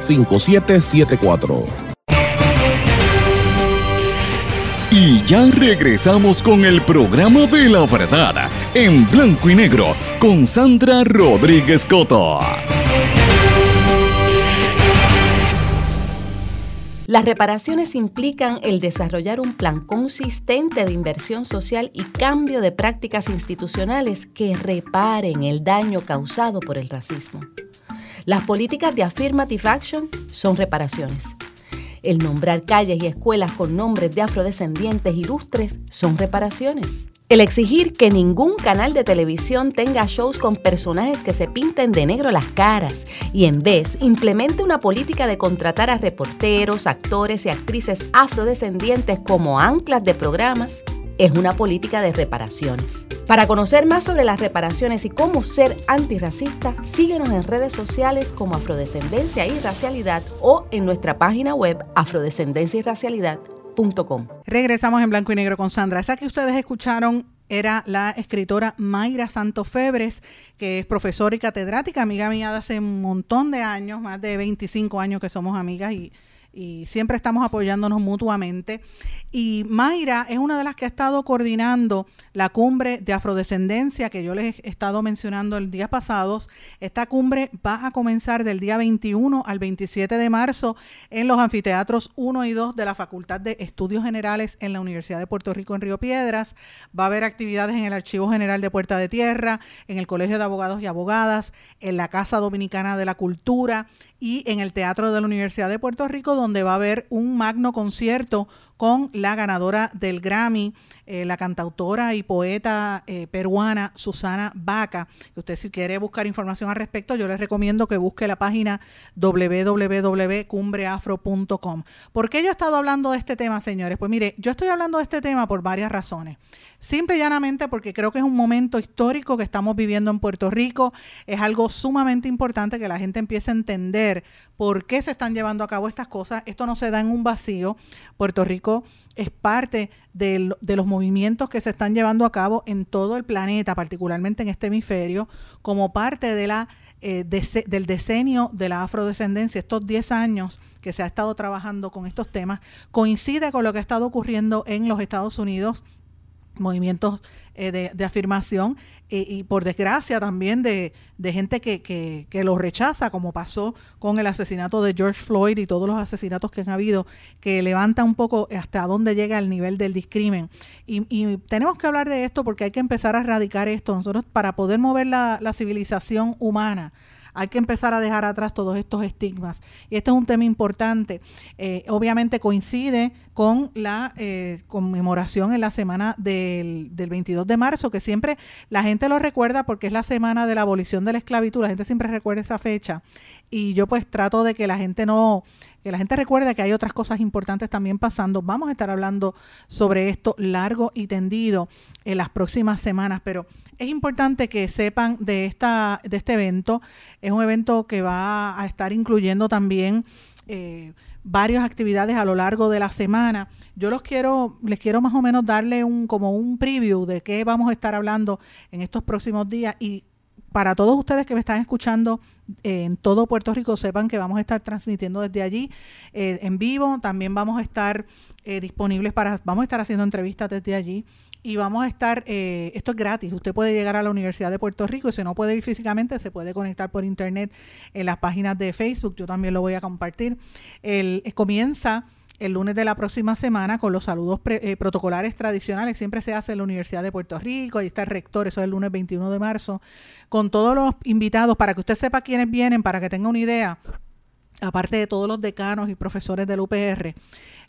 939-336-5774. Y ya regresamos con el programa de la verdad, en blanco y negro, con Sandra Rodríguez Coto. Las reparaciones implican el desarrollar un plan consistente de inversión social y cambio de prácticas institucionales que reparen el daño causado por el racismo. Las políticas de affirmative action son reparaciones. El nombrar calles y escuelas con nombres de afrodescendientes ilustres son reparaciones. El exigir que ningún canal de televisión tenga shows con personajes que se pinten de negro las caras y en vez implemente una política de contratar a reporteros, actores y actrices afrodescendientes como anclas de programas es una política de reparaciones. Para conocer más sobre las reparaciones y cómo ser antirracista, síguenos en redes sociales como Afrodescendencia y Racialidad o en nuestra página web afrodescendenciayrracialidad.com Regresamos en blanco y negro con Sandra. Esa que ustedes escucharon era la escritora Mayra Santos Febres, que es profesora y catedrática, amiga mía de hace un montón de años, más de 25 años que somos amigas y y siempre estamos apoyándonos mutuamente. Y Mayra es una de las que ha estado coordinando la cumbre de afrodescendencia que yo les he estado mencionando el día pasados. Esta cumbre va a comenzar del día 21 al 27 de marzo en los anfiteatros 1 y 2 de la Facultad de Estudios Generales en la Universidad de Puerto Rico en Río Piedras. Va a haber actividades en el Archivo General de Puerta de Tierra, en el Colegio de Abogados y Abogadas, en la Casa Dominicana de la Cultura y en el Teatro de la Universidad de Puerto Rico, donde va a haber un magno concierto con la ganadora del Grammy, eh, la cantautora y poeta eh, peruana Susana Vaca. Usted si quiere buscar información al respecto, yo les recomiendo que busque la página www.cumbreafro.com. ¿Por qué yo he estado hablando de este tema, señores? Pues mire, yo estoy hablando de este tema por varias razones. Simple y llanamente porque creo que es un momento histórico que estamos viviendo en Puerto Rico. Es algo sumamente importante que la gente empiece a entender por qué se están llevando a cabo estas cosas. Esto no se da en un vacío. Puerto Rico es parte de, los movimientos que se están llevando a cabo en todo el planeta, particularmente en este hemisferio, como parte eh, del decenio de la afrodescendencia, estos 10 años que se ha estado trabajando con estos temas, coincide con lo que ha estado ocurriendo en los Estados Unidos movimientos eh, de, afirmación y por desgracia también de, gente que, que, que, lo rechaza, como pasó con el asesinato de George Floyd y todos los asesinatos que han habido, que levanta un poco hasta dónde llega el nivel del discrimen. Y, y tenemos que hablar de esto porque hay que empezar a erradicar esto. Nosotros, para poder mover la, la civilización humana, hay que empezar a dejar atrás todos estos estigmas. Y este es un tema importante. Eh, obviamente coincide con la eh, conmemoración en la semana del, del 22 de marzo, que siempre la gente lo recuerda porque es la semana de la abolición de la esclavitud, la gente siempre recuerda esa fecha. Y yo pues trato de que la gente no que la gente recuerde que hay otras cosas importantes también pasando. Vamos a estar hablando sobre esto largo y tendido en las próximas semanas, pero es importante que sepan de, esta, de este evento. Es un evento que va a estar incluyendo también eh, varias actividades a lo largo de la semana. Yo los quiero, les quiero más o menos darle un como un preview de qué vamos a estar hablando en estos próximos días y para todos ustedes que me están escuchando en todo Puerto Rico, sepan que vamos a estar transmitiendo desde allí eh, en vivo. También vamos a estar eh, disponibles para, vamos a estar haciendo entrevistas desde allí y vamos a estar, eh, esto es gratis, usted puede llegar a la Universidad de Puerto Rico y si no puede ir físicamente, se puede conectar por internet en las páginas de Facebook, yo también lo voy a compartir. El, comienza el lunes de la próxima semana con los saludos eh, protocolares tradicionales. Siempre se hace en la Universidad de Puerto Rico, ahí está el rector, eso es el lunes 21 de marzo, con todos los invitados para que usted sepa quiénes vienen, para que tenga una idea, aparte de todos los decanos y profesores del UPR,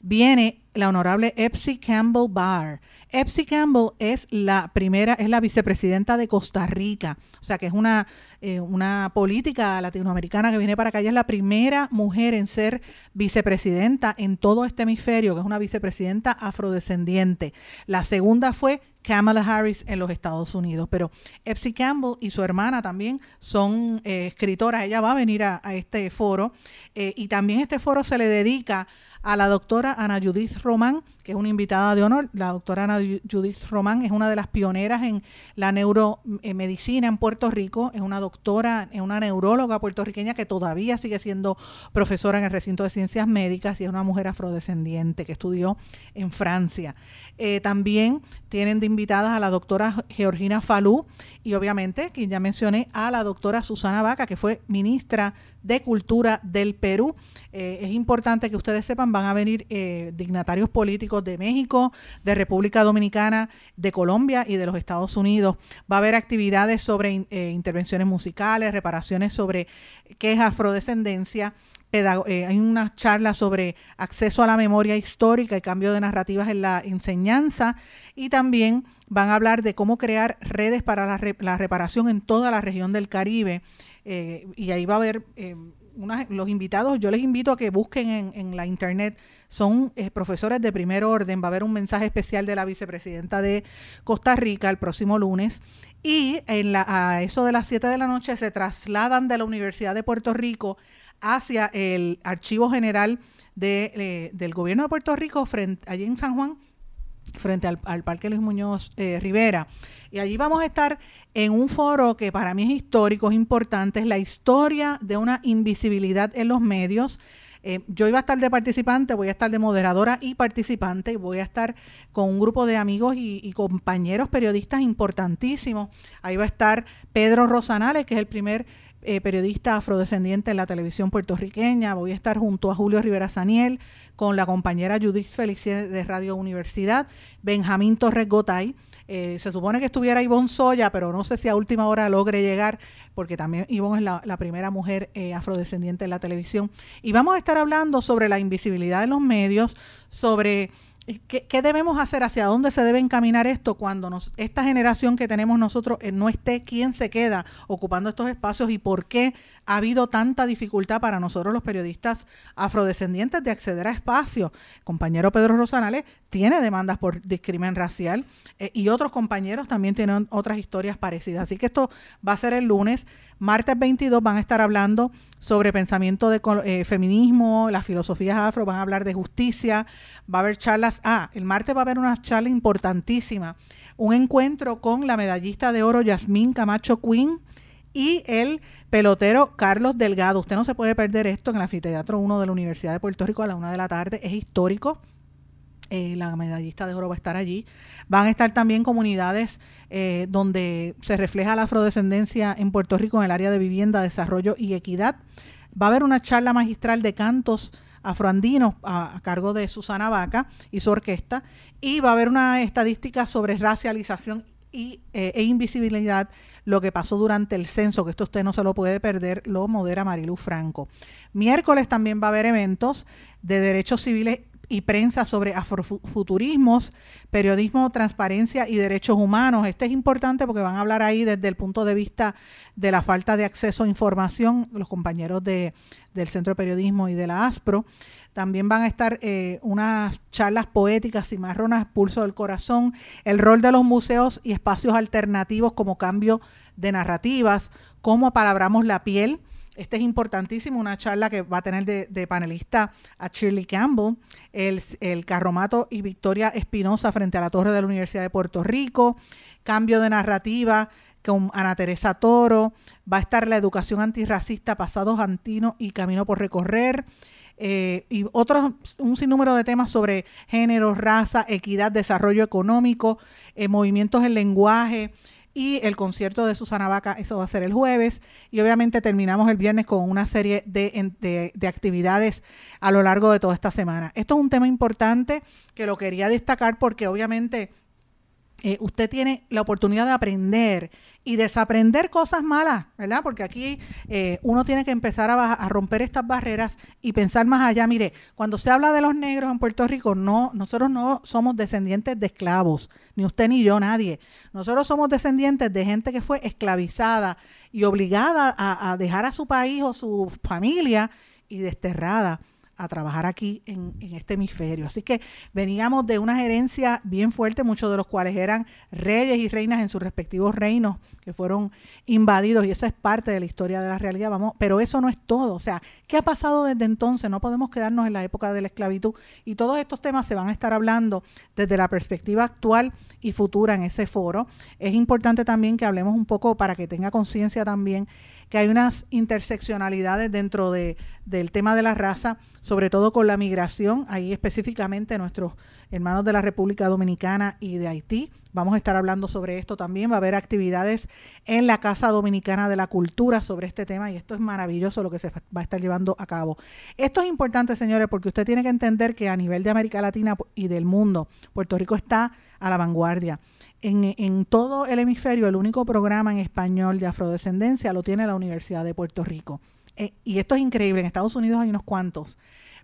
viene la honorable Epsi Campbell Barr. Epsi Campbell es la primera, es la vicepresidenta de Costa Rica, o sea que es una, eh, una política latinoamericana que viene para acá. Ella es la primera mujer en ser vicepresidenta en todo este hemisferio, que es una vicepresidenta afrodescendiente. La segunda fue Kamala Harris en los Estados Unidos, pero Epsi Campbell y su hermana también son eh, escritoras. Ella va a venir a, este foro eh, y también este foro se le dedica a la doctora Ana Judith Román, que es una invitada de honor. La doctora Ana Judith Román es una de las pioneras en la neuromedicina en Puerto Rico, es una doctora, es una neuróloga puertorriqueña que todavía sigue siendo profesora en el recinto de ciencias médicas y es una mujer afrodescendiente que estudió en Francia. Eh, también tienen de invitadas a la doctora Georgina Falú y obviamente, quien ya mencioné, a la doctora Susana Vaca, que fue ministra de Cultura del Perú. Eh, es importante que ustedes sepan, van a venir eh, dignatarios políticos de México, de República Dominicana, de Colombia y de los Estados Unidos. Va a haber actividades sobre eh, intervenciones musicales, reparaciones sobre qué es afrodescendencia. Eh, hay una charla sobre acceso a la memoria histórica y cambio de narrativas en la enseñanza y también van a hablar de cómo crear redes para la, la reparación en toda la región del Caribe y ahí va a haber los invitados, yo les invito a que busquen en, la internet, son eh, profesores de primer orden, va a haber un mensaje especial de la vicepresidenta de Costa Rica el próximo lunes y en la, a eso de las 7 de la noche se trasladan de la Universidad de Puerto Rico hacia el Archivo General de, eh, del Gobierno de Puerto Rico, frente, allí en San Juan, frente al, Parque Luis Muñoz eh, Rivera. Y allí vamos a estar en un foro que para mí es histórico, es importante, es la historia de una invisibilidad en los medios. Eh, yo iba a estar de participante, voy a estar de moderadora y participante, y voy a estar con un grupo de amigos y, compañeros periodistas importantísimos. Ahí va a estar Pedro Rosanales, que es el primer eh, periodista afrodescendiente en la televisión puertorriqueña. Voy a estar junto a Julio Rivera Saniel, con la compañera Judith Felicie de Radio Universidad, Benjamín Torres Gotay. Eh, se supone que estuviera Ivonne Soya, pero no sé si a última hora logre llegar, porque también Ivonne es la, primera mujer eh, afrodescendiente en la televisión. Y vamos a estar hablando sobre la invisibilidad de los medios, sobre ¿Qué, debemos hacer? ¿Hacia dónde se debe encaminar esto cuando nos, esta generación que tenemos nosotros eh, no esté? ¿Quién se queda ocupando estos espacios y por qué ha habido tanta dificultad para nosotros los periodistas afrodescendientes de acceder a espacios. compañero Pedro Rosanales tiene demandas por discriminación racial eh, y otros compañeros también tienen otras historias parecidas. Así que esto va a ser el lunes. Martes 22 van a estar hablando sobre pensamiento de eh, feminismo, las filosofías afro, van a hablar de justicia, va a haber charlas. Ah, el martes va a haber una charla importantísima, un encuentro con la medallista de oro Yasmín Camacho Quinn y el pelotero Carlos Delgado. Usted no se puede perder esto en el Anfiteatro 1 de la Universidad de Puerto Rico a la una de la tarde. Es histórico. Eh, la medallista de oro va a estar allí. Van a estar también comunidades eh, donde se refleja la afrodescendencia en Puerto Rico en el área de vivienda, desarrollo y equidad. Va a haber una charla magistral de cantos afroandinos a, a, cargo de Susana Vaca y su orquesta. Y va a haber una estadística sobre racialización y, eh, e invisibilidad lo que pasó durante el censo, que esto usted no se lo puede perder, lo modera Marilu Franco. Miércoles también va a haber eventos de derechos civiles y prensa sobre afrofuturismos, periodismo, transparencia y derechos humanos. Este es importante porque van a hablar ahí desde el punto de vista de la falta de acceso a información, los compañeros de, del Centro de Periodismo y de la ASPRO. También van a estar eh, unas charlas poéticas y marronas, Pulso del Corazón, el rol de los museos y espacios alternativos como cambio de narrativas, cómo apalabramos la piel. Este es importantísimo, una charla que va a tener de, panelista a Shirley Campbell, el, el Carromato y Victoria Espinosa frente a la Torre de la Universidad de Puerto Rico, cambio de narrativa, con Ana Teresa Toro, va a estar la educación antirracista, pasados antinos y camino por recorrer, eh, y otros, un sinnúmero de temas sobre género, raza, equidad, desarrollo económico, eh, movimientos en lenguaje y el concierto de Susana Vaca, eso va a ser el jueves. Y obviamente terminamos el viernes con una serie de, de actividades a lo largo de toda esta semana. Esto es un tema importante que lo quería destacar porque obviamente eh, usted tiene la oportunidad de aprender y desaprender cosas malas, ¿verdad? Porque aquí eh, uno tiene que empezar a, romper estas barreras y pensar más allá. Mire, cuando se habla de los negros en Puerto Rico, no, nosotros no somos descendientes de esclavos, ni usted ni yo, nadie. Nosotros somos descendientes de gente que fue esclavizada y obligada a dejar a su país o su familia y desterrada a trabajar aquí en, este hemisferio. Así que veníamos de una gerencia bien fuerte, muchos de los cuales eran reyes y reinas en sus respectivos reinos que fueron invadidos y esa es parte de la historia de la realidad, vamos, pero eso no es todo, o sea, ¿qué ha pasado desde entonces? No podemos quedarnos en la época de la esclavitud y todos estos temas se van a estar hablando desde la perspectiva actual y futura en ese foro. Es importante también que hablemos un poco para que tenga conciencia también que hay unas interseccionalidades dentro de, del tema de la raza sobre todo con la migración, ahí específicamente nuestros hermanos de la República Dominicana y de Haití. Vamos a estar hablando sobre esto también. Va a haber actividades en la Casa Dominicana de la Cultura sobre este tema y esto es maravilloso lo que se va a estar llevando a cabo. Esto es importante, señores, porque usted tiene que entender que a nivel de América Latina y del mundo, Puerto Rico está a la vanguardia. En, en, todo el hemisferio, el único programa en español de afrodescendencia lo tiene la Universidad de Puerto Rico. Eh, y esto es increíble, en Estados Unidos hay unos cuantos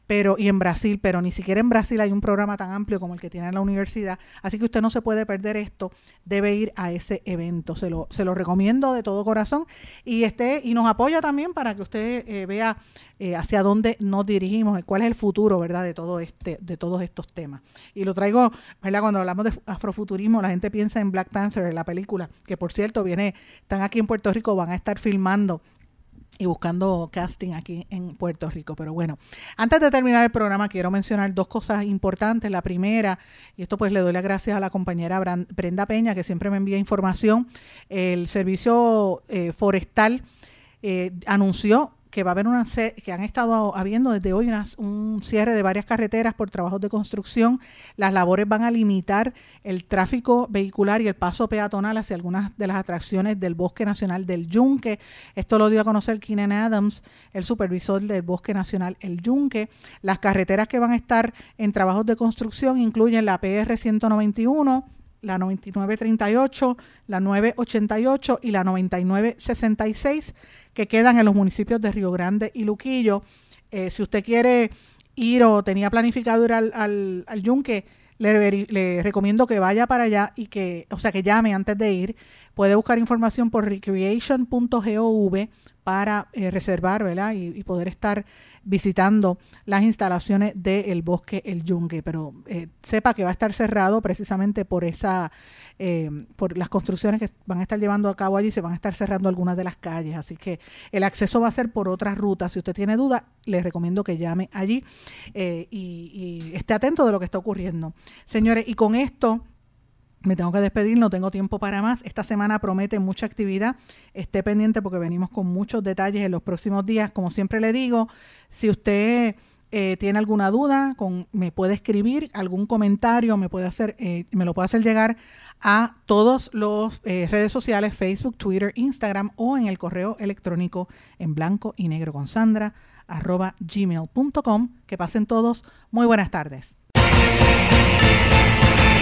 pero y en Brasil, pero ni siquiera en Brasil hay un programa tan amplio como el que tiene la universidad, así que usted no se puede perder esto, debe ir a ese evento, se lo, se lo recomiendo de todo corazón y esté y nos apoya también para que usted eh, vea eh, hacia dónde nos dirigimos, cuál es el futuro, ¿verdad? de todo este de todos estos temas. Y lo traigo, ¿verdad? Cuando hablamos de afrofuturismo, la gente piensa en Black Panther, la película, que por cierto viene están aquí en Puerto Rico, van a estar filmando y buscando casting aquí en Puerto Rico. Pero bueno, antes de terminar el programa quiero mencionar dos cosas importantes. La primera, y esto pues le doy las gracias a la compañera Brenda Peña que siempre me envía información, el servicio eh, forestal eh, anunció que va a haber una que han estado habiendo desde hoy un cierre de varias carreteras por trabajos de construcción. Las labores van a limitar el tráfico vehicular y el paso peatonal hacia algunas de las atracciones del Bosque Nacional del Yunque. Esto lo dio a conocer Keenan Adams, el supervisor del Bosque Nacional El Yunque. Las carreteras que van a estar en trabajos de construcción incluyen la PR 191 la 9938, la 988 y la 9966 que quedan en los municipios de Río Grande y Luquillo. Eh, si usted quiere ir o tenía planificado ir al, al, al Yunque, le, recomiendo que vaya para allá y que, o sea, que llame antes de ir. Puede buscar información por recreation.gov para eh, reservar, ¿verdad? Y, poder estar visitando las instalaciones del bosque El Yunque, pero eh, sepa que va a estar cerrado precisamente por esa, eh, por las construcciones que van a estar llevando a cabo allí, se van a estar cerrando algunas de las calles, así que el acceso va a ser por otras rutas. Si usted tiene duda, le recomiendo que llame allí y, y esté atento de lo que está ocurriendo. Señores, y con esto me tengo que despedir, no tengo tiempo para más. Esta semana promete mucha actividad. Esté pendiente porque venimos con muchos detalles en los próximos días. Como siempre le digo, si usted eh, tiene alguna duda, con, me puede escribir algún comentario, me puede hacer, eh, me lo puede hacer llegar a todos los eh, redes sociales, Facebook, Twitter, Instagram o en el correo electrónico en blanco y negro con Sandra arroba gmail.com. Que pasen todos. Muy buenas tardes.